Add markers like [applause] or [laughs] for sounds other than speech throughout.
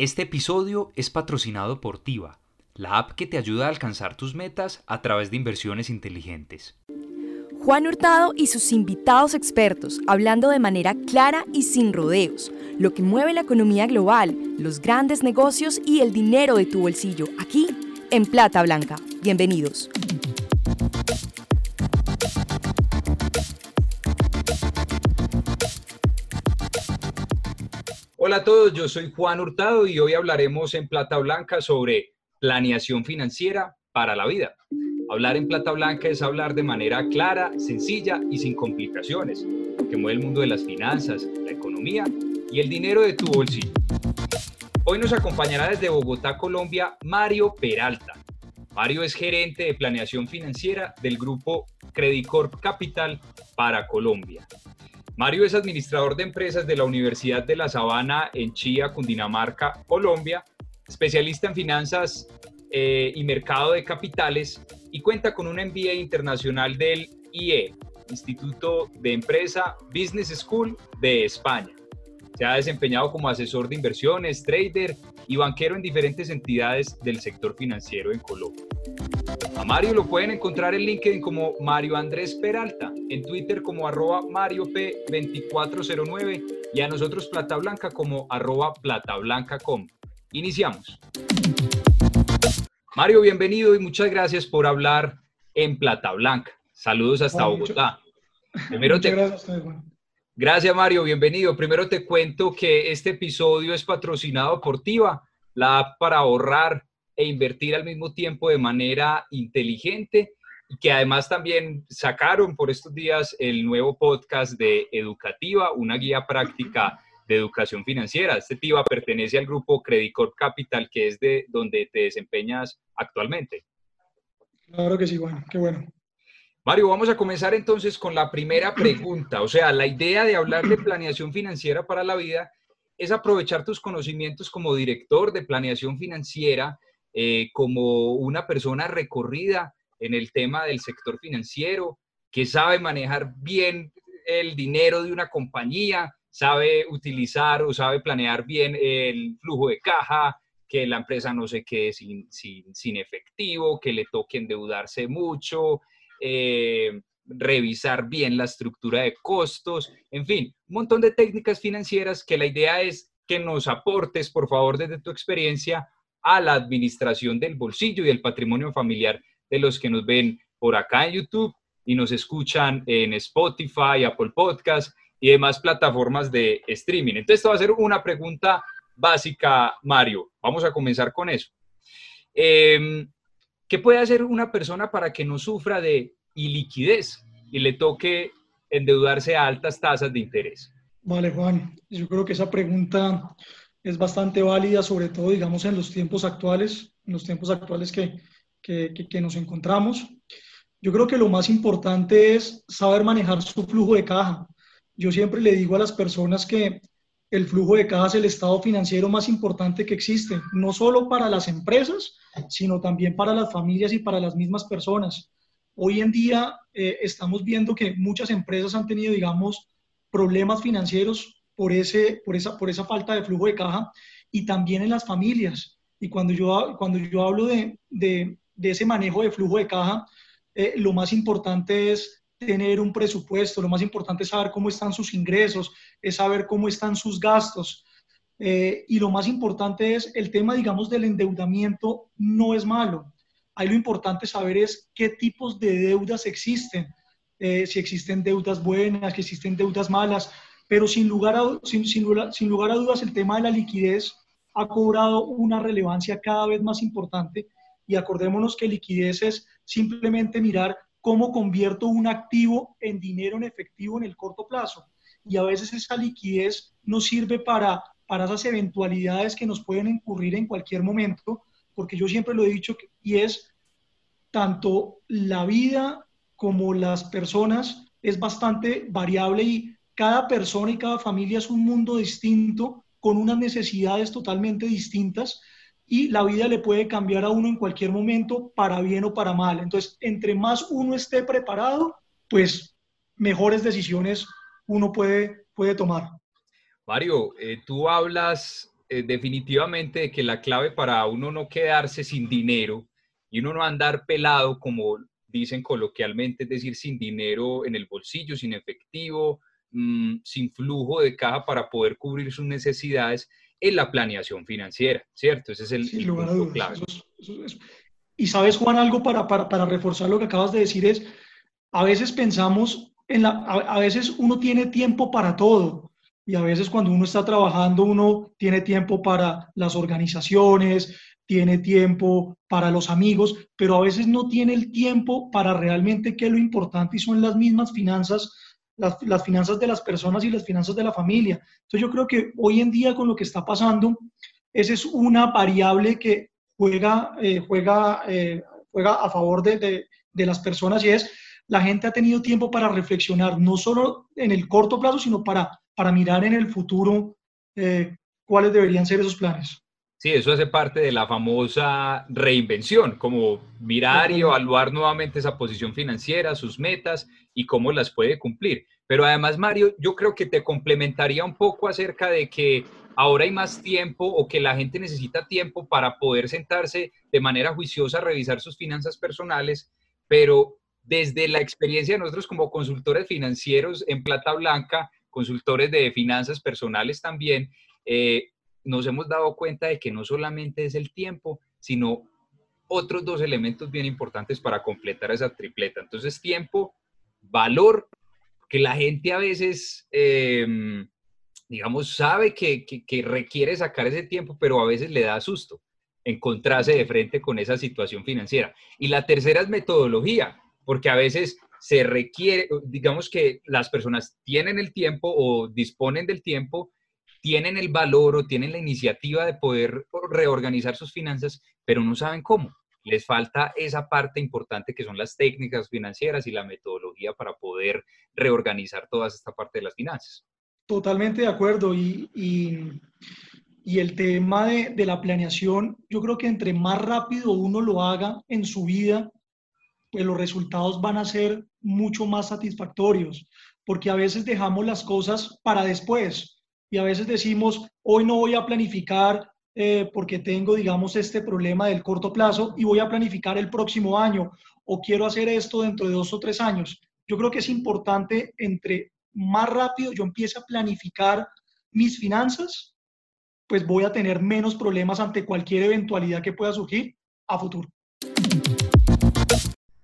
Este episodio es patrocinado por Tiva, la app que te ayuda a alcanzar tus metas a través de inversiones inteligentes. Juan Hurtado y sus invitados expertos hablando de manera clara y sin rodeos, lo que mueve la economía global, los grandes negocios y el dinero de tu bolsillo, aquí en Plata Blanca. Bienvenidos. Hola a todos, yo soy Juan Hurtado y hoy hablaremos en Plata Blanca sobre planeación financiera para la vida. Hablar en Plata Blanca es hablar de manera clara, sencilla y sin complicaciones, que mueve el mundo de las finanzas, la economía y el dinero de tu bolsillo. Hoy nos acompañará desde Bogotá, Colombia, Mario Peralta. Mario es gerente de planeación financiera del grupo Credicorp Capital para Colombia. Mario es administrador de empresas de la Universidad de La Sabana en Chía, Cundinamarca, Colombia, especialista en finanzas eh, y mercado de capitales y cuenta con un MBA internacional del IE, Instituto de Empresa Business School de España. Se ha desempeñado como asesor de inversiones, trader y banquero en diferentes entidades del sector financiero en Colombia. A Mario lo pueden encontrar en LinkedIn como Mario Andrés Peralta, en Twitter como arroba MarioP2409 y a nosotros Plata Blanca como arroba platablancacom. Iniciamos. Mario, bienvenido y muchas gracias por hablar en Plata Blanca. Saludos hasta Bogotá. Primero gracias, gracias Mario, bienvenido. Primero te cuento que este episodio es patrocinado por Tiva, la app para ahorrar e invertir al mismo tiempo de manera inteligente que además también sacaron por estos días el nuevo podcast de Educativa, una guía práctica de educación financiera. Este TIVA pertenece al grupo Credit Corp Capital, que es de donde te desempeñas actualmente. Claro que sí, bueno, qué bueno. Mario, vamos a comenzar entonces con la primera pregunta. O sea, la idea de hablar de planeación financiera para la vida es aprovechar tus conocimientos como director de planeación financiera eh, como una persona recorrida en el tema del sector financiero, que sabe manejar bien el dinero de una compañía, sabe utilizar o sabe planear bien el flujo de caja, que la empresa no se quede sin, sin, efectivo, que le toque endeudarse mucho, eh, revisar bien la estructura de costos, en fin, un montón de técnicas financieras que la idea es que nos aportes, por favor, desde tu experiencia, a la administración del bolsillo y el patrimonio familiar de los que nos ven por acá en YouTube y nos escuchan en Spotify, Apple Podcast y demás plataformas de streaming. Entonces, esto va a ser una pregunta básica, Mario. Vamos a comenzar con eso. Em, ¿Qué puede hacer una persona para que no sufra de iliquidez y le toque endeudarse a altas tasas de interés? Vale, Juan. Yo creo que esa pregunta es bastante válida, sobre todo, digamos, en los tiempos actuales, en los tiempos actuales que, que, nos encontramos. Yo creo que lo más importante es saber manejar su flujo de caja. Yo siempre le digo a las personas que el flujo de caja es el estado financiero más importante que existe, no solo para las empresas, sino también para las familias y para las mismas personas. Hoy en día eh, estamos viendo que muchas empresas han tenido, digamos, problemas financieros por, ese, por, esa, por esa falta de flujo de caja y también en las familias. Y cuando yo, cuando yo hablo de, ese manejo de flujo de caja, eh, lo más importante es tener un presupuesto, lo más importante es saber cómo están sus ingresos, es saber cómo están sus gastos. Eh, y lo más importante es el tema, digamos, del endeudamiento no es malo. Ahí lo importante saber es qué tipos de deudas existen. Eh, si existen deudas buenas, si existen deudas malas, pero sin lugar, a, sin, sin, lugar a dudas el tema de la liquidez ha cobrado una relevancia cada vez más importante y acordémonos que liquidez es simplemente mirar cómo convierto un activo en dinero en efectivo en el corto plazo. Y a veces esa liquidez nos sirve para, para esas eventualidades que nos pueden incurrir en cualquier momento, porque yo siempre lo he dicho y es tanto la vida como las personas es bastante variable y cada persona y cada familia es un mundo distinto, con unas necesidades totalmente distintas y la vida le puede cambiar a uno en cualquier momento, para bien o para mal. Entonces, entre más uno esté preparado, pues mejores decisiones uno puede, puede tomar. Mario, eh, tú hablas eh, definitivamente de que la clave para uno no quedarse sin dinero y uno no andar pelado, como dicen coloquialmente, es decir, sin dinero en el bolsillo, sin efectivo, mm, sin flujo de caja para poder cubrir sus necesidades, es la planeación financiera, ¿cierto? Ese es el, punto clave. y sabes, Juan, algo para, para, para, reforzar lo que acabas de decir es, a veces pensamos, en la, a veces uno tiene tiempo para todo, y a veces cuando uno está trabajando, uno tiene tiempo para las organizaciones, tiene tiempo para los amigos, pero a veces no tiene el tiempo para realmente qué es lo importante y son las mismas finanzas, las, finanzas de las personas y las finanzas de la familia. Entonces yo creo que hoy en día con lo que está pasando, esa es una variable que juega, eh, juega, eh, juega a favor de, de, de las personas y es la gente ha tenido tiempo para reflexionar, no solo en el corto plazo, sino para para mirar en el futuro eh, cuáles deberían ser esos planes. Sí, eso hace parte de la famosa reinvención, como mirar y evaluar nuevamente esa posición financiera, sus metas y cómo las puede cumplir. Pero además, Mario, yo creo que te complementaría un poco acerca de que ahora hay más tiempo o que la gente necesita tiempo para poder sentarse de manera juiciosa a revisar sus finanzas personales, pero desde la experiencia de nosotros como consultores financieros en Plata Blanca, consultores de finanzas personales también, eh, nos hemos dado cuenta de que no solamente es el tiempo, sino otros dos elementos bien importantes para completar esa tripleta. Entonces, tiempo, valor, que la gente a veces, em, digamos, sabe que, que, requiere sacar ese tiempo, pero a veces le da susto encontrarse de frente con esa situación financiera. Y la tercera es metodología, porque a veces se requiere, digamos que las personas tienen el tiempo o disponen del tiempo, tienen el valor o tienen la iniciativa de poder reorganizar sus finanzas, pero no saben cómo. Les falta esa parte importante que son las técnicas financieras y la metodología para poder reorganizar toda esta parte de las finanzas. Totalmente de acuerdo. Y, y, el tema de, de la planeación, yo creo que entre más rápido uno lo haga en su vida, pues los resultados van a ser mucho más satisfactorios, porque a veces dejamos las cosas para después y a veces decimos, hoy no voy a planificar eh, porque tengo, digamos, este problema del corto plazo y voy a planificar el próximo año o quiero hacer esto dentro de dos o tres años. Yo creo que es importante entre más rápido yo empiece a planificar mis finanzas, pues voy a tener menos problemas ante cualquier eventualidad que pueda surgir a futuro.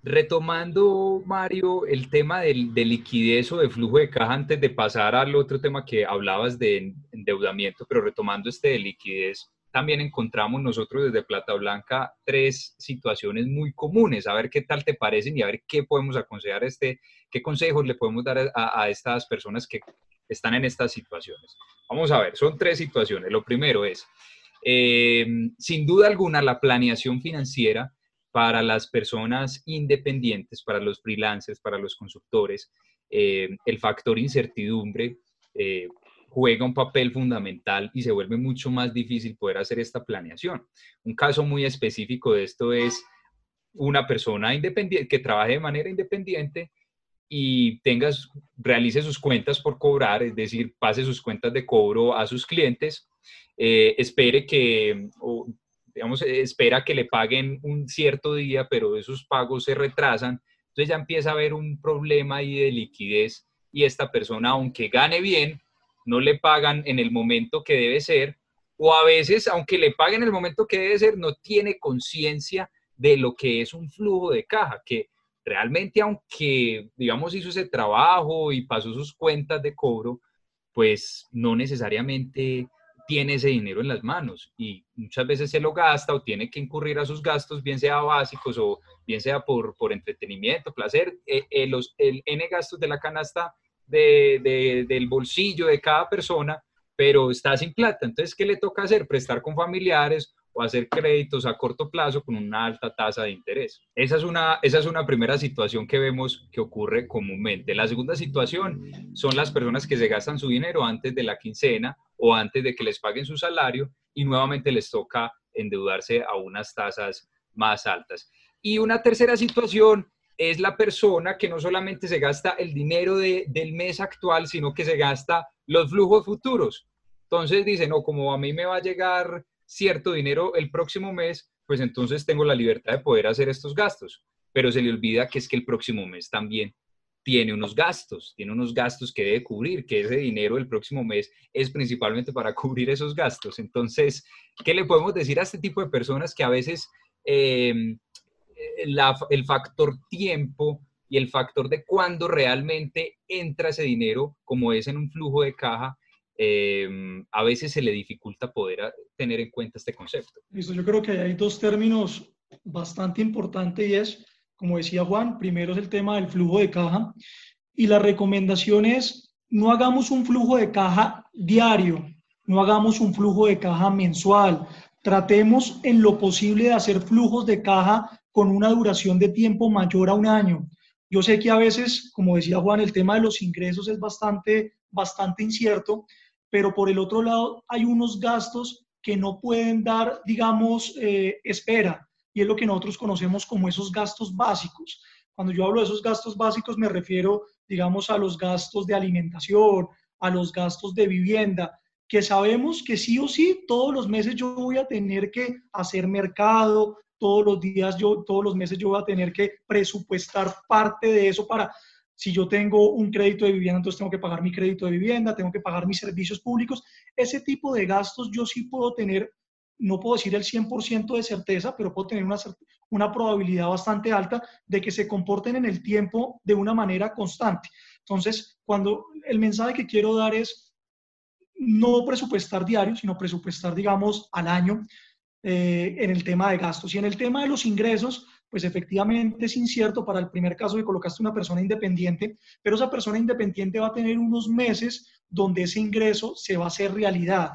Retomando, Mario, el tema de, de, liquidez o de flujo de caja antes de pasar al otro tema que hablabas de endeudamiento, pero retomando este de liquidez, también encontramos nosotros desde Plata Blanca tres situaciones muy comunes. A ver qué tal te parecen y a ver qué podemos aconsejar, este, qué consejos le podemos dar a, a estas personas que están en estas situaciones. Vamos a ver, son tres situaciones. Lo primero es, eh, sin duda alguna, la planeación financiera para las personas independientes, para los freelancers, para los consultores, eh, el factor incertidumbre eh, juega un papel fundamental y se vuelve mucho más difícil poder hacer esta planeación. Un caso muy específico de esto es una persona independiente que trabaje de manera independiente y tengas, realice sus cuentas por cobrar, es decir, pase sus cuentas de cobro a sus clientes, eh, espere que, digamos, espera que le paguen un cierto día, pero esos pagos se retrasan, entonces ya empieza a haber un problema ahí de liquidez y esta persona, aunque gane bien, no le pagan en el momento que debe ser, o a veces, aunque le paguen en el momento que debe ser, no tiene conciencia de lo que es un flujo de caja, que realmente, aunque, digamos, hizo ese trabajo y pasó sus cuentas de cobro, pues no necesariamente tiene ese dinero en las manos y muchas veces se lo gasta o tiene que incurrir a sus gastos, bien sea básicos o bien sea por, por entretenimiento, placer, eh, eh, los, el N gastos de la canasta de, del bolsillo de cada persona, pero está sin plata. Entonces, ¿qué le toca hacer? Prestar con familiares o hacer créditos a corto plazo con una alta tasa de interés. Esa es una, esa es una primera situación que vemos que ocurre comúnmente. La segunda situación son las personas que se gastan su dinero antes de la quincena o antes de que les paguen su salario y nuevamente les toca endeudarse a unas tasas más altas. Y una tercera situación es la persona que no solamente se gasta el dinero del mes actual, sino que se gasta los flujos futuros. Entonces dice, no, como a mí me va a llegar cierto dinero el próximo mes, pues entonces tengo la libertad de poder hacer estos gastos. Pero se le olvida que es que el próximo mes también tiene unos gastos, tiene unos gastos que debe cubrir, que ese dinero el próximo mes es principalmente para [laughs] cubrir esos gastos. Entonces, ¿qué le podemos decir a este tipo de personas que a veces em, el factor tiempo y el factor de cuándo realmente entra ese dinero, como es en un flujo de caja, em, a veces se le dificulta poder tener en cuenta este concepto. Listo, yo creo que hay dos términos bastante importantes y es, como decía Juan, primero es el tema del flujo de caja y la recomendación es no hagamos un flujo de caja diario, no hagamos un flujo de caja mensual, tratemos en lo posible de hacer flujos de caja con una duración de tiempo mayor a un año. Yo sé que a veces, como decía Juan, el tema de los ingresos es bastante, bastante incierto, pero por el otro lado hay unos gastos que no pueden dar, digamos, eh, espera, y es lo que nosotros conocemos como esos gastos básicos. Cuando yo hablo de esos gastos básicos me refiero, digamos, a los gastos de alimentación, a los gastos de vivienda, que sabemos que sí o sí todos los meses yo voy a tener que hacer mercado, todos los días, yo, todos los meses yo voy a tener que presupuestar parte de eso para, si yo tengo un crédito de vivienda, entonces tengo que pagar mi crédito de vivienda, tengo que pagar mis servicios públicos. Ese tipo de gastos yo sí puedo tener, no puedo decir el 100% de certeza, pero puedo tener una, una probabilidad bastante alta de que se comporten en el tiempo de una manera constante. Entonces, cuando el mensaje que quiero dar es no presupuestar diario, sino presupuestar, digamos, al año, eh, en el tema de gastos. Y en el tema de los ingresos, pues efectivamente es incierto para el primer caso que colocaste una persona independiente, pero esa persona independiente va a tener unos meses donde ese ingreso se va a hacer realidad.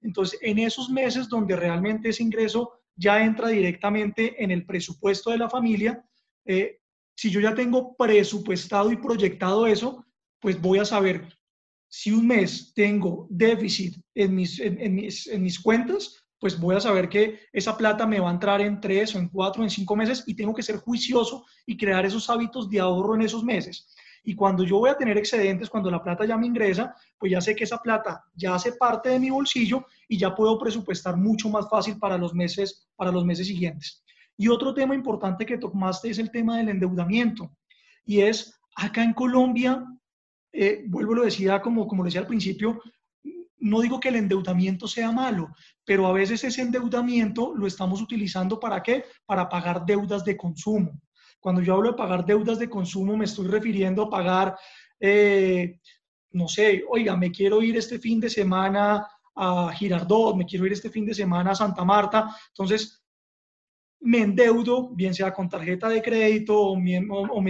Entonces, en esos meses donde realmente ese ingreso ya entra directamente en el presupuesto de la familia, eh, si yo ya tengo presupuestado y proyectado eso, pues voy a saber si un mes tengo déficit en mis, en mis, en mis cuentas, pues voy a saber que esa plata me va a entrar en tres o en cuatro o en cinco meses y tengo que ser juicioso y crear esos hábitos de ahorro en esos meses. Y cuando yo voy a tener excedentes, cuando la plata ya me ingresa, pues ya sé que esa plata ya hace parte de mi bolsillo y ya puedo presupuestar mucho más fácil para los meses, para los meses siguientes. Y otro tema importante que tomaste es el tema del endeudamiento. Y es, acá en Colombia, eh, vuelvo lo decía como, como decía al principio, no digo que el endeudamiento sea malo, pero a veces ese endeudamiento lo estamos utilizando para qué? Para pagar deudas de consumo. Cuando yo hablo de pagar deudas de consumo, me estoy refiriendo a pagar, eh, no sé, oiga, me quiero ir este fin de semana a Girardot, me quiero ir este fin de semana a Santa Marta. Entonces, me endeudo, bien sea con tarjeta de crédito o me,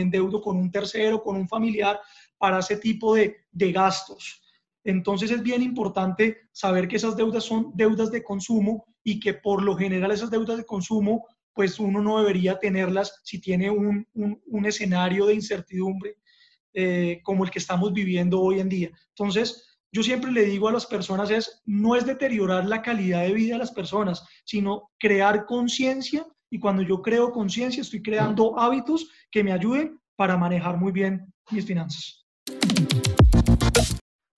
endeudo con un tercero, con un familiar, para ese tipo de, de gastos. Entonces es bien importante saber que esas deudas son deudas de consumo y que por lo general esas deudas de consumo, pues uno no debería tenerlas si tiene un, escenario de incertidumbre eh, como el que estamos viviendo hoy en día. Entonces, yo siempre le digo a las personas es, no es deteriorar la calidad de vida de las personas, sino crear conciencia y cuando yo creo conciencia estoy creando hábitos que me ayuden para manejar muy bien mis finanzas.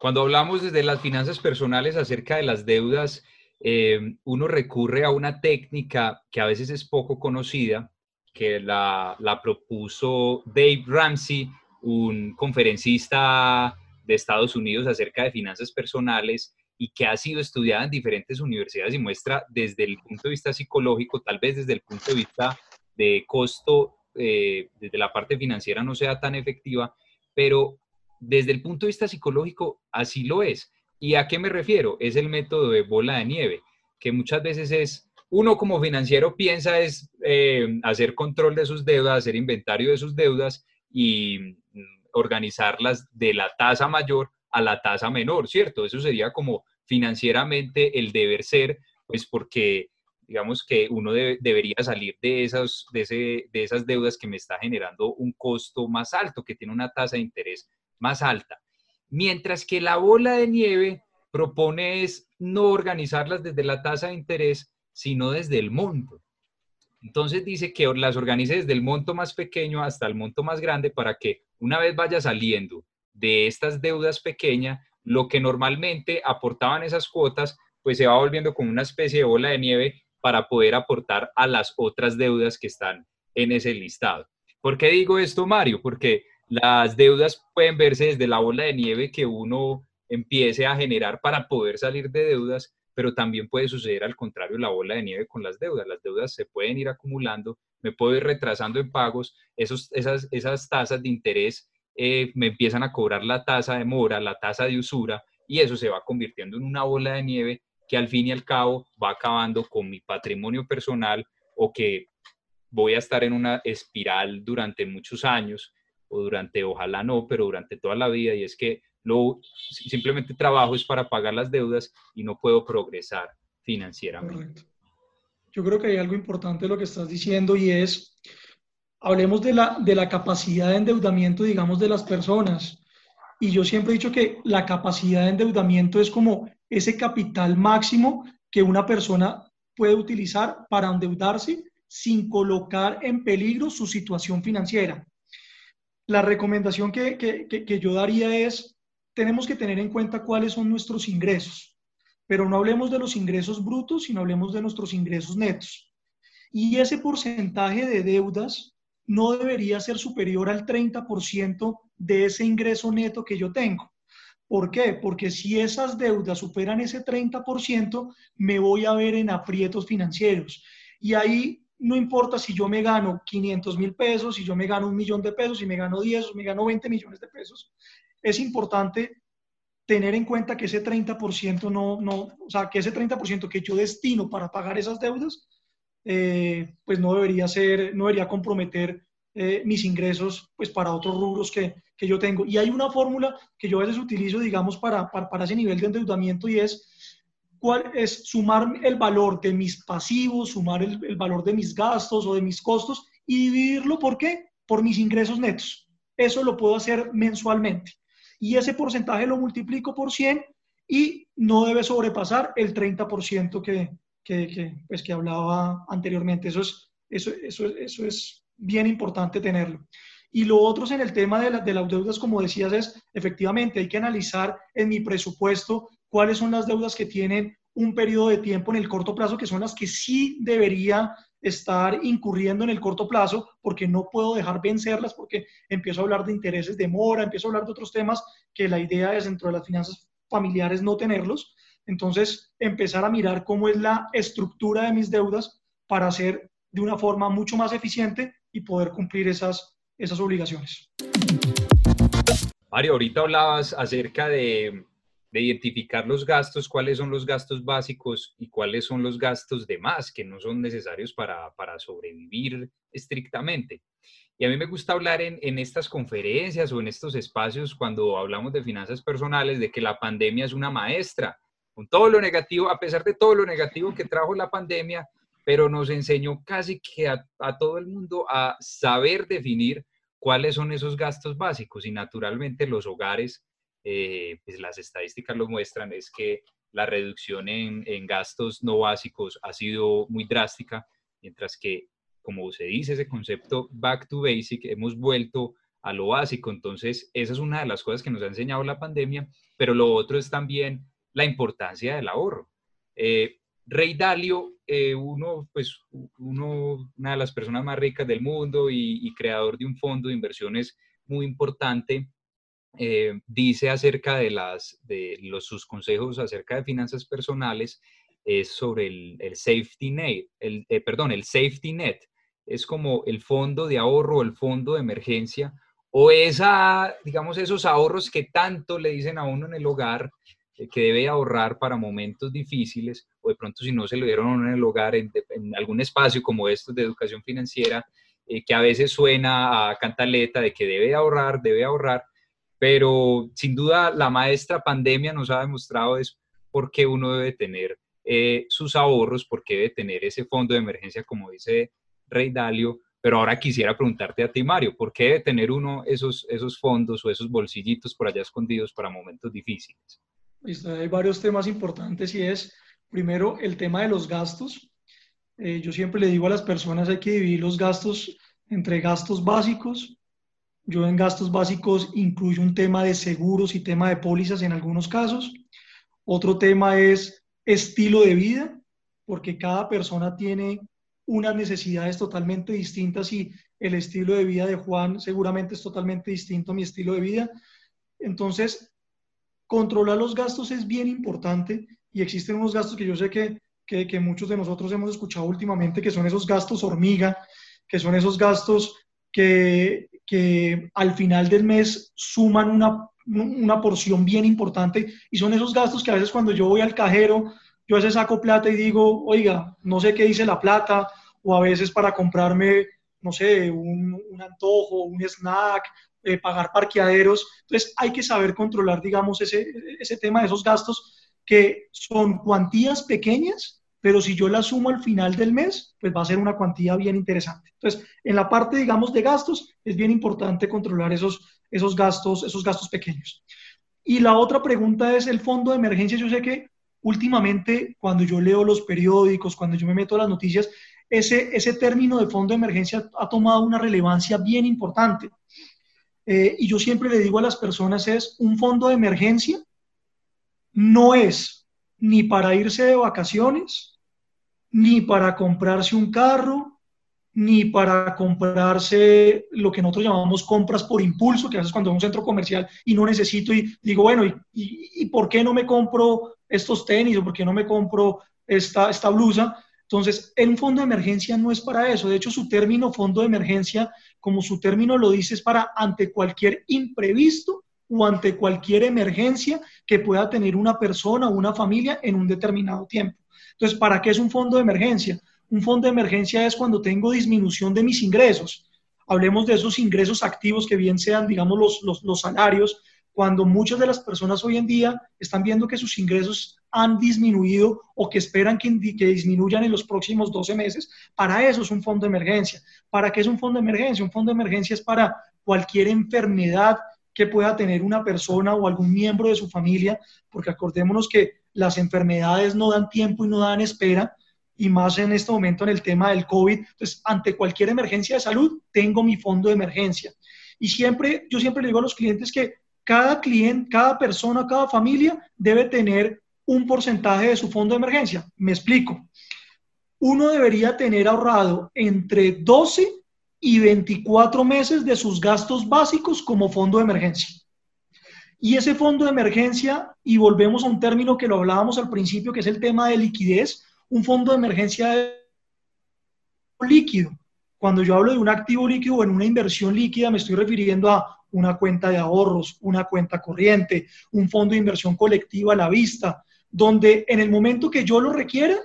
Cuando hablamos desde las finanzas personales acerca de las deudas, eh, uno recurre a una técnica que a veces es poco conocida, que la, propuso Dave Ramsey, un conferencista de Estados Unidos acerca de finanzas personales y que ha sido estudiada en diferentes universidades y muestra desde el punto de vista psicológico, tal vez desde el punto de vista de costo, eh, desde la parte financiera no sea tan efectiva, pero desde el punto de vista psicológico, así lo es. ¿Y a qué me refiero? Es el método de bola de nieve, que muchas veces es, uno como financiero piensa es eh, hacer control de sus deudas, hacer inventario de sus deudas y mm, organizarlas de la tasa mayor a la tasa menor, ¿cierto? Eso sería como financieramente el deber ser, pues porque digamos que uno debería salir de esas, de, de esas deudas que me está generando un costo más alto, que tiene una tasa de interés más alta. Mientras que la bola de nieve propone es no organizarlas desde la tasa de interés, sino desde el monto. Entonces dice que las organice desde el monto más pequeño hasta el monto más grande para que una vez vaya saliendo de estas deudas pequeñas, lo que normalmente aportaban esas cuotas, pues se va volviendo como una especie de bola de nieve para poder aportar a las otras deudas que están en ese listado. ¿Por qué digo esto, Mario? Porque las deudas pueden verse desde la bola de nieve que uno empiece a generar para poder salir de deudas, pero también puede suceder al contrario la bola de nieve con las deudas. Las deudas se pueden ir acumulando, me puedo ir retrasando en pagos, esos, esas, esas tasas de interés eh, me empiezan a cobrar la tasa de mora, la tasa de usura, y eso se va convirtiendo en una bola de nieve que al fin y al cabo va acabando con mi patrimonio personal o que voy a estar en una espiral durante muchos años durante, ojalá no, pero durante toda la vida, y es que lo, simplemente trabajo es para pagar las deudas y no puedo progresar financieramente. Yo creo que hay algo importante lo que estás diciendo y es hablemos de la, de la capacidad de endeudamiento, digamos, de las personas. Y yo siempre he dicho que la capacidad de endeudamiento es como ese capital máximo que una persona puede utilizar para endeudarse sin colocar en peligro su situación financiera. La recomendación que, que, que, yo daría es, tenemos que tener en cuenta cuáles son nuestros ingresos, pero no hablemos de los ingresos brutos, sino hablemos de nuestros ingresos netos. Y ese porcentaje de deudas no debería ser superior al 30% de ese ingreso neto que yo tengo. ¿Por qué? Porque si esas deudas superan ese 30%, me voy a ver en aprietos financieros. Y ahí no importa si yo me gano 500 mil pesos, si yo me gano un millón de pesos, si me gano 10, o me gano 20 millones de pesos. Es importante tener en cuenta que ese 30% no, no, o sea, que ese 30% que yo destino para pagar esas deudas eh, pues no debería ser, no debería comprometer eh, mis ingresos pues para otros rubros que, que, yo tengo. Y hay una fórmula que yo a veces utilizo, digamos, para, para, para ese nivel de endeudamiento y es cuál es sumar el valor de mis pasivos, sumar el, el, valor de mis gastos o de mis costos y dividirlo, ¿por qué? Por mis ingresos netos. Eso lo puedo hacer mensualmente. Y ese porcentaje lo multiplico por 100 y no debe sobrepasar el 30% que, que, pues, que hablaba anteriormente. Eso es, eso, eso, eso es bien importante tenerlo. Y lo otro es en el tema de, de las deudas, como decías, es efectivamente hay que analizar en mi presupuesto cuáles son las deudas que tienen un periodo de tiempo en el corto plazo, que son las que sí debería estar incurriendo en el corto plazo, porque no puedo dejar vencerlas, porque empiezo a hablar de intereses de mora, empiezo a hablar de otros temas que la idea es dentro de las finanzas familiares no tenerlos. Entonces, empezar a mirar cómo es la estructura de mis deudas para hacer de una forma mucho más eficiente y poder cumplir esas, esas obligaciones. Mario, ahorita hablabas acerca de, de, identificar los gastos, cuáles son los gastos básicos y cuáles son los gastos de más que no son necesarios para, para sobrevivir estrictamente. Y a mí me gusta hablar en, en, estas conferencias o en estos espacios cuando hablamos de finanzas personales de que la pandemia es una maestra con todo lo negativo, a pesar de todo lo negativo que trajo la pandemia, pero nos enseñó casi que a, todo el mundo a saber definir cuáles son esos gastos básicos y naturalmente los hogares, eh, pues las estadísticas lo muestran, es que la reducción en, en, gastos no básicos ha sido muy drástica, mientras que, como se dice ese concepto, back to basic, hemos vuelto a lo básico. Entonces, esa es una de las cosas que nos ha enseñado la pandemia, pero lo otro es también la importancia del ahorro. Eh, Rey Dalio, eh, uno, pues, uno, una de las personas más ricas del mundo y, creador de un fondo de inversiones muy importante, eh, dice acerca de, los, sus consejos acerca de finanzas personales es sobre el, safety net, el, perdón, el safety net. Es como el fondo de ahorro, el fondo de emergencia o esa, digamos, esos ahorros que tanto le dicen a uno en el hogar eh, que debe ahorrar para momentos difíciles o de pronto si no se lo dieron en el hogar, en, algún espacio como estos de educación financiera, eh, que a veces suena a cantaleta de que debe ahorrar, debe ahorrar, pero sin duda la maestra pandemia nos ha demostrado es por qué uno debe tener eh, sus ahorros, por qué debe tener ese fondo de emergencia, como dice Rey Dalio, pero ahora quisiera preguntarte a ti, Mario, ¿por qué debe tener uno esos, esos fondos o esos bolsillitos por allá escondidos para momentos difíciles? hay varios temas importantes y es, primero, el tema de los gastos. Eh, yo siempre le digo a las personas hay que dividir los gastos entre gastos básicos Yo en gastos básicos incluyo un tema de seguros y tema de pólizas en algunos casos. Otro tema es estilo de vida, porque cada persona tiene unas necesidades totalmente distintas y el estilo de vida de Juan seguramente es totalmente distinto a mi estilo de vida. Entonces, controlar los gastos es bien importante y existen unos gastos que yo sé que, que, muchos de nosotros hemos escuchado últimamente, que son esos gastos hormiga, que son esos gastos que, que al final del mes suman una, una porción bien importante y son esos gastos que a veces cuando yo voy al cajero, yo a veces saco plata y digo, oiga, no sé qué dice la plata, o a veces para comprarme, no sé, un, un antojo, un snack, eh, pagar parqueaderos. Entonces hay que saber controlar, digamos, ese, ese tema de esos gastos que son cuantías pequeñas, pero si yo las sumo al final del mes, pues va a ser una cuantía bien interesante. Entonces, en la parte, digamos, de gastos, es bien importante controlar esos, esos, gastos, esos gastos pequeños. Y la otra pregunta es el fondo de emergencia. Yo sé que últimamente, cuando yo leo los periódicos, cuando yo me meto a las noticias, ese, ese término de fondo de emergencia ha tomado una relevancia bien importante. Eh, y yo siempre le digo a las personas es un fondo de emergencia no es ni para irse de vacaciones, ni para comprarse un carro, ni para comprarse lo que nosotros llamamos compras por impulso, que a veces cuando a un centro comercial y no necesito y digo, bueno, ¿y, y, por qué no me compro estos tenis o por qué no me compro esta, esta blusa? Entonces, un fondo de emergencia no es para eso. De hecho, su término fondo de emergencia, como su término lo dice, es para ante cualquier imprevisto o ante cualquier emergencia que pueda tener una persona o una familia en un determinado tiempo. Entonces, ¿para qué es un fondo de emergencia? Un fondo de emergencia es cuando tengo disminución de mis ingresos. Hablemos de esos ingresos activos que bien sean, digamos, los, los, salarios, cuando muchas de las personas hoy en día están viendo que sus ingresos han disminuido o que esperan que, que, disminuyan en los próximos 12 meses, para eso es un fondo de emergencia. ¿Para qué es un fondo de emergencia? Un fondo de emergencia es para cualquier enfermedad que pueda tener una persona o algún miembro de su familia, porque acordémonos que las enfermedades no dan tiempo y no dan espera, y más en este momento en el tema del COVID. Entonces, ante cualquier emergencia de salud, tengo mi fondo de emergencia. Y siempre, yo siempre le digo a los clientes que cada cliente, cada persona, cada familia debe tener un porcentaje de su fondo de emergencia. Me explico. Uno debería tener ahorrado entre 12 y 24 meses de sus gastos básicos como fondo de emergencia. Y ese fondo de emergencia, y volvemos a un término que lo hablábamos al principio, que es el tema de liquidez, un fondo de emergencia líquido. Cuando yo hablo de un activo líquido o en una inversión líquida, me estoy refiriendo a una cuenta de ahorros, una cuenta corriente, un fondo de inversión colectiva a la vista, donde en el momento que yo lo requiera,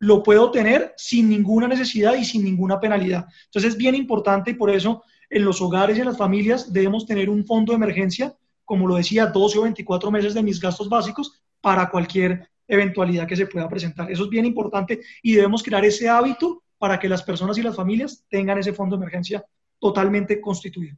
lo puedo tener sin ninguna necesidad y sin ninguna penalidad. Entonces es bien importante y por eso en los hogares y en las familias debemos tener un fondo de emergencia, como lo decía, 12 o 24 meses de mis gastos básicos para cualquier eventualidad que se pueda presentar. Eso es bien importante y debemos crear ese hábito para que las personas y las familias tengan ese fondo de emergencia totalmente constituido.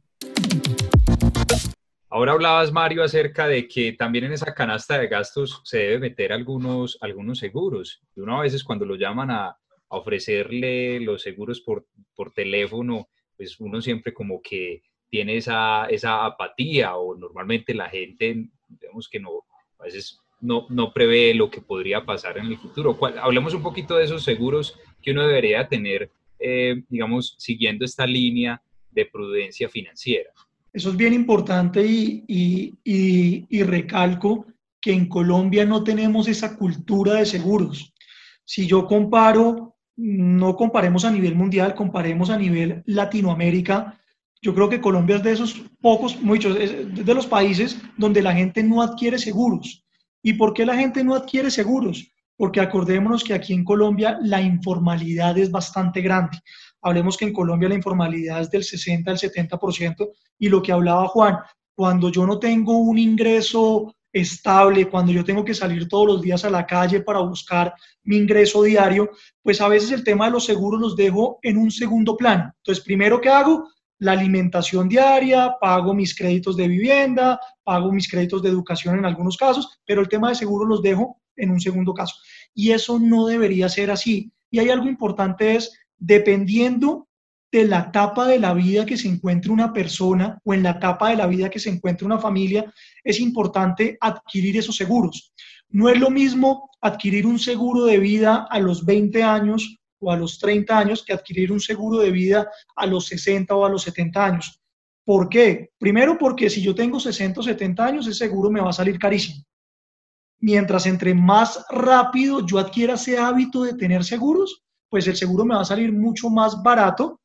Ahora hablabas, Mario, acerca de que también en esa canasta de gastos se debe meter algunos, algunos seguros. Y uno a veces cuando lo llaman a, ofrecerle los seguros por, por, teléfono, pues uno siempre como que tiene esa, esa apatía o normalmente la gente, digamos que no, a veces no, no prevé lo que podría pasar en el futuro. Hablemos un poquito de esos seguros que uno debería tener, eh, digamos, siguiendo esta línea de prudencia financiera. Eso es bien importante y, recalco que en Colombia no tenemos esa cultura de seguros. Si yo comparo, no comparemos a nivel mundial, comparemos a nivel Latinoamérica, yo creo que Colombia es de esos pocos, muchos, de los países donde la gente no adquiere seguros. ¿Y por qué la gente no adquiere seguros? Porque acordémonos que aquí en Colombia la informalidad es bastante grande. Hablemos que en Colombia la informalidad es del 60 al 70% y lo que hablaba Juan, cuando yo no tengo un ingreso estable, cuando yo tengo que salir todos los días a la calle para buscar mi ingreso diario, pues a veces el tema de los seguros los dejo en un segundo plano. Entonces, primero que hago, la alimentación diaria, pago mis créditos de vivienda, pago mis créditos de educación en algunos casos, pero el tema de seguros los dejo en un segundo caso. Y eso no debería ser así. Y hay algo importante es dependiendo de la etapa de la vida que se encuentre una persona o en la etapa de la vida que se encuentre una familia, es importante adquirir esos seguros. No es lo mismo adquirir un seguro de vida a los 20 años o a los 30 años que adquirir un seguro de vida a los 60 o a los 70 años. ¿Por qué? Primero porque si yo tengo 60 o 70 años, ese seguro me va a salir carísimo. Mientras entre más rápido yo adquiera ese hábito de tener seguros, pues el seguro me va a salir mucho más barato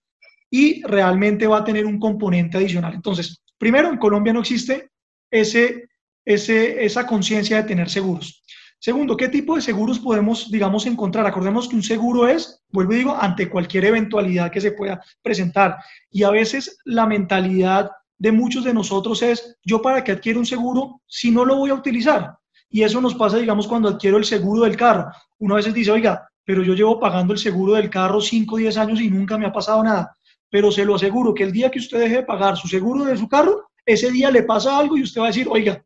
y realmente va a tener un componente adicional. Entonces, primero, en Colombia no existe ese, ese, esa conciencia de tener seguros. Segundo, ¿qué tipo de seguros podemos, digamos, encontrar? Acordemos que un seguro es, vuelvo y digo, ante cualquier eventualidad que se pueda presentar. Y a veces la mentalidad de muchos de nosotros es, yo para qué adquiero un seguro si no lo voy a utilizar. Y eso nos pasa, digamos, cuando adquiero el seguro del carro. Uno a veces dice, oiga, pero yo llevo pagando el seguro del carro 5 o 10 años y nunca me ha pasado nada pero se lo aseguro que el día que usted deje de pagar su seguro de su carro, ese día le pasa algo y usted va a decir, oiga,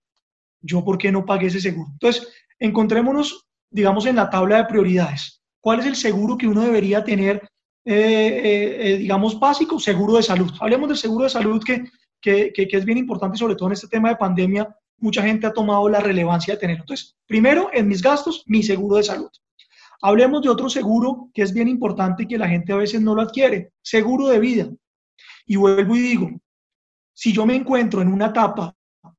¿yo por qué no pagué ese seguro? Entonces, encontrémonos, digamos, en la tabla de prioridades. ¿Cuál es el seguro que uno debería tener, eh, eh, eh, digamos, básico? Seguro de salud. Hablemos del seguro de salud que, que, que, que es bien importante, sobre todo en este tema de pandemia, mucha gente ha tomado la relevancia de tenerlo. Entonces, primero, en mis gastos, mi seguro de salud. Hablemos de otro seguro que es bien importante y que la gente a veces no lo adquiere, seguro de vida. Y vuelvo y digo, si yo me encuentro en una etapa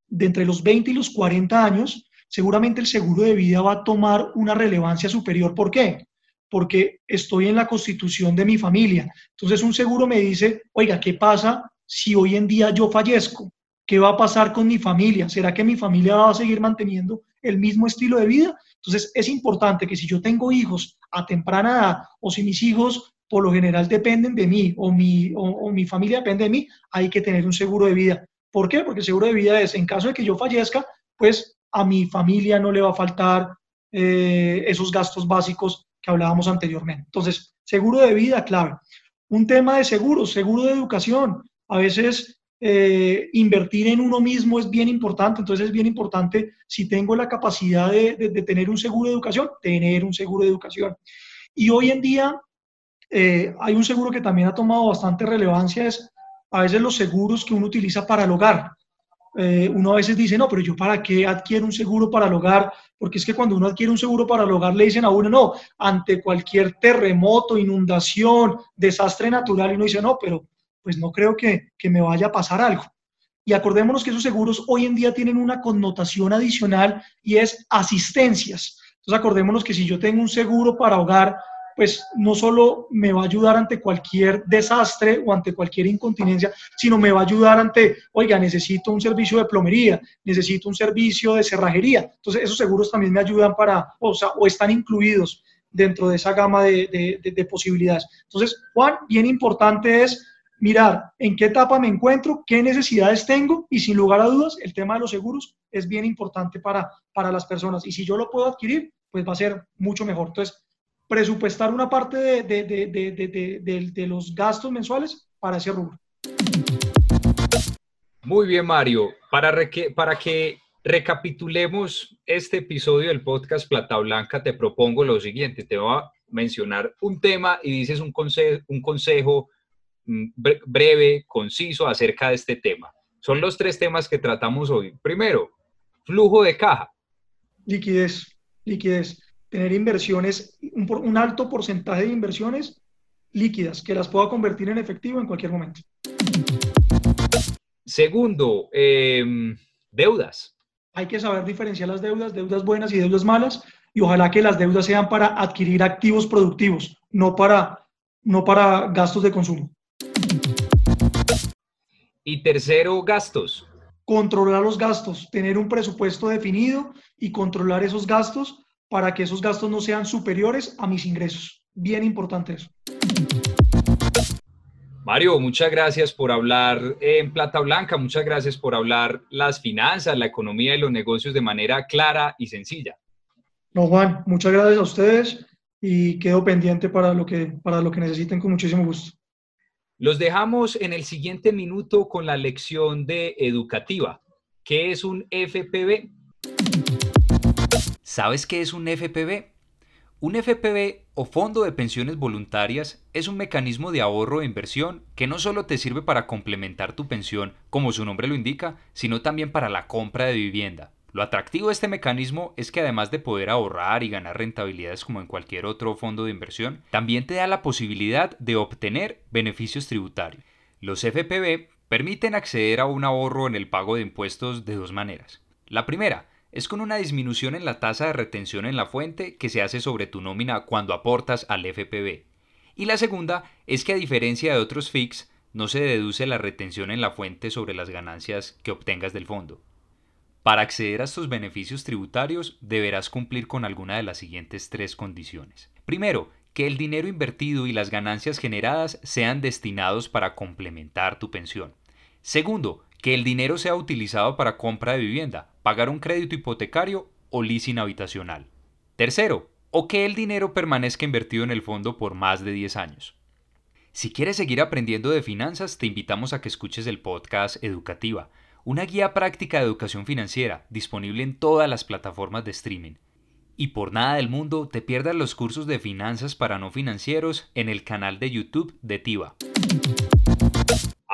de entre los 20 y los 40 años, seguramente el seguro de vida va a tomar una relevancia superior. ¿Por qué? Porque estoy en la constitución de mi familia. Entonces un seguro me dice, oiga, ¿qué pasa si hoy en día yo fallezco? ¿Qué va a pasar con mi familia? ¿Será que mi familia va a seguir manteniendo el mismo estilo de vida? Entonces, es importante que si yo tengo hijos a temprana edad o si mis hijos por lo general dependen de mí o mi, o, mi familia depende de mí, hay que tener un seguro de vida. ¿Por qué? Porque el seguro de vida es, en caso de que yo fallezca, pues a mi familia no le va a faltar eh, esos gastos básicos que hablábamos anteriormente. Entonces, seguro de vida, clave. Un tema de seguro, seguro de educación. A veces eh, invertir en uno mismo es bien importante, entonces es bien importante si tengo la capacidad de, tener un seguro de educación, tener un seguro de educación. Y hoy en día eh, hay un seguro que también ha tomado bastante relevancia, es a veces los seguros que uno utiliza para el hogar. Eh, uno a veces dice, no, pero yo para qué adquiero un seguro para el hogar, porque es que cuando uno adquiere un seguro para el hogar le dicen a uno, no, ante cualquier terremoto, inundación, desastre natural, y uno dice, no, pero pues no creo que, me vaya a pasar algo. Y acordémonos que esos seguros hoy en día tienen una connotación adicional y es asistencias. Entonces acordémonos que si yo tengo un seguro para hogar, pues no solo me va a ayudar ante cualquier desastre o ante cualquier incontinencia, sino me va a ayudar ante, oiga, necesito un servicio de plomería, necesito un servicio de cerrajería. Entonces esos seguros también me ayudan para, o, sea, o están incluidos dentro de esa gama de, de posibilidades. Entonces, Juan, bien importante es mirar en qué etapa me encuentro, qué necesidades tengo y sin lugar a dudas el tema de los seguros es bien importante para, para las personas y si yo lo puedo adquirir, pues va a ser mucho mejor. Entonces, presupuestar una parte de, de, de los gastos mensuales para ese rubro. Muy bien, Mario. Para, que, para que recapitulemos este episodio del podcast Plata Blanca, te propongo lo siguiente. Te voy a mencionar un tema y dices un consejo, un consejo Mm, breve, conciso acerca de este tema. Son los tres temas que tratamos hoy. Primero, flujo de caja. Liquidez, liquidez. Tener inversiones, un, alto porcentaje de inversiones líquidas que las pueda convertir en efectivo en cualquier momento. Segundo, em, deudas. Hay que saber diferenciar las deudas, deudas buenas y deudas malas, y ojalá que las deudas sean para adquirir activos productivos, no para, no para gastos de consumo. Y tercero, gastos. Controlar los gastos, tener un presupuesto definido y controlar esos gastos para que esos gastos no sean superiores a mis ingresos. Bien importante eso. Mario, muchas gracias por hablar en Plata Blanca, muchas gracias por hablar las finanzas, la economía y los negocios de manera clara y sencilla. No, Juan, muchas gracias a ustedes y quedo pendiente para lo que, para lo que necesiten con muchísimo gusto. Los dejamos en el siguiente minuto con la lección de educativa. ¿Qué es un FPV? ¿Sabes qué es un FPV? Un FPV o fondo de pensiones voluntarias es un mecanismo de ahorro e inversión que no solo te sirve para complementar tu pensión, como su nombre lo indica, sino también para la compra de vivienda. Lo atractivo de este mecanismo es que además de poder ahorrar y ganar rentabilidades como en cualquier otro fondo de inversión, también te da la posibilidad de obtener beneficios tributarios. Los FPB permiten acceder a un ahorro en el pago de impuestos de dos maneras. La primera es con una disminución en la tasa de retención en la fuente que se hace sobre tu nómina cuando aportas al FPB. Y la segunda es que a diferencia de otros FIX, no se deduce la retención en la fuente sobre las ganancias que obtengas del fondo. Para acceder a estos beneficios tributarios deberás cumplir con alguna de las siguientes tres condiciones. Primero, que el dinero invertido y las ganancias generadas sean destinados para complementar tu pensión. Segundo, que el dinero sea utilizado para compra de vivienda, pagar un crédito hipotecario o leasing habitacional. Tercero, o que el dinero permanezca invertido en el fondo por más de 10 años. Si quieres seguir aprendiendo de finanzas, te invitamos a que escuches el podcast Educativa, una guía práctica de educación financiera disponible en todas las plataformas de streaming. Y por nada del mundo te pierdas los cursos de finanzas para no financieros en el canal de YouTube de TIVA.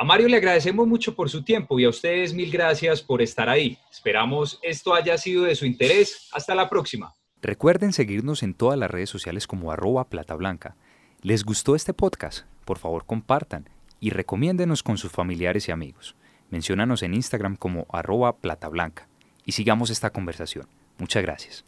A Mario le agradecemos mucho por su tiempo y a ustedes mil gracias por estar ahí. Esperamos esto haya sido de su interés. Hasta la próxima. Recuerden seguirnos en todas las redes sociales como arroba plata blanca. ¿Les gustó este podcast? Por favor compartan y recomiéndenos con sus familiares y amigos. Menciónanos en Instagram como arroba plata blanca y sigamos esta conversación. Muchas gracias.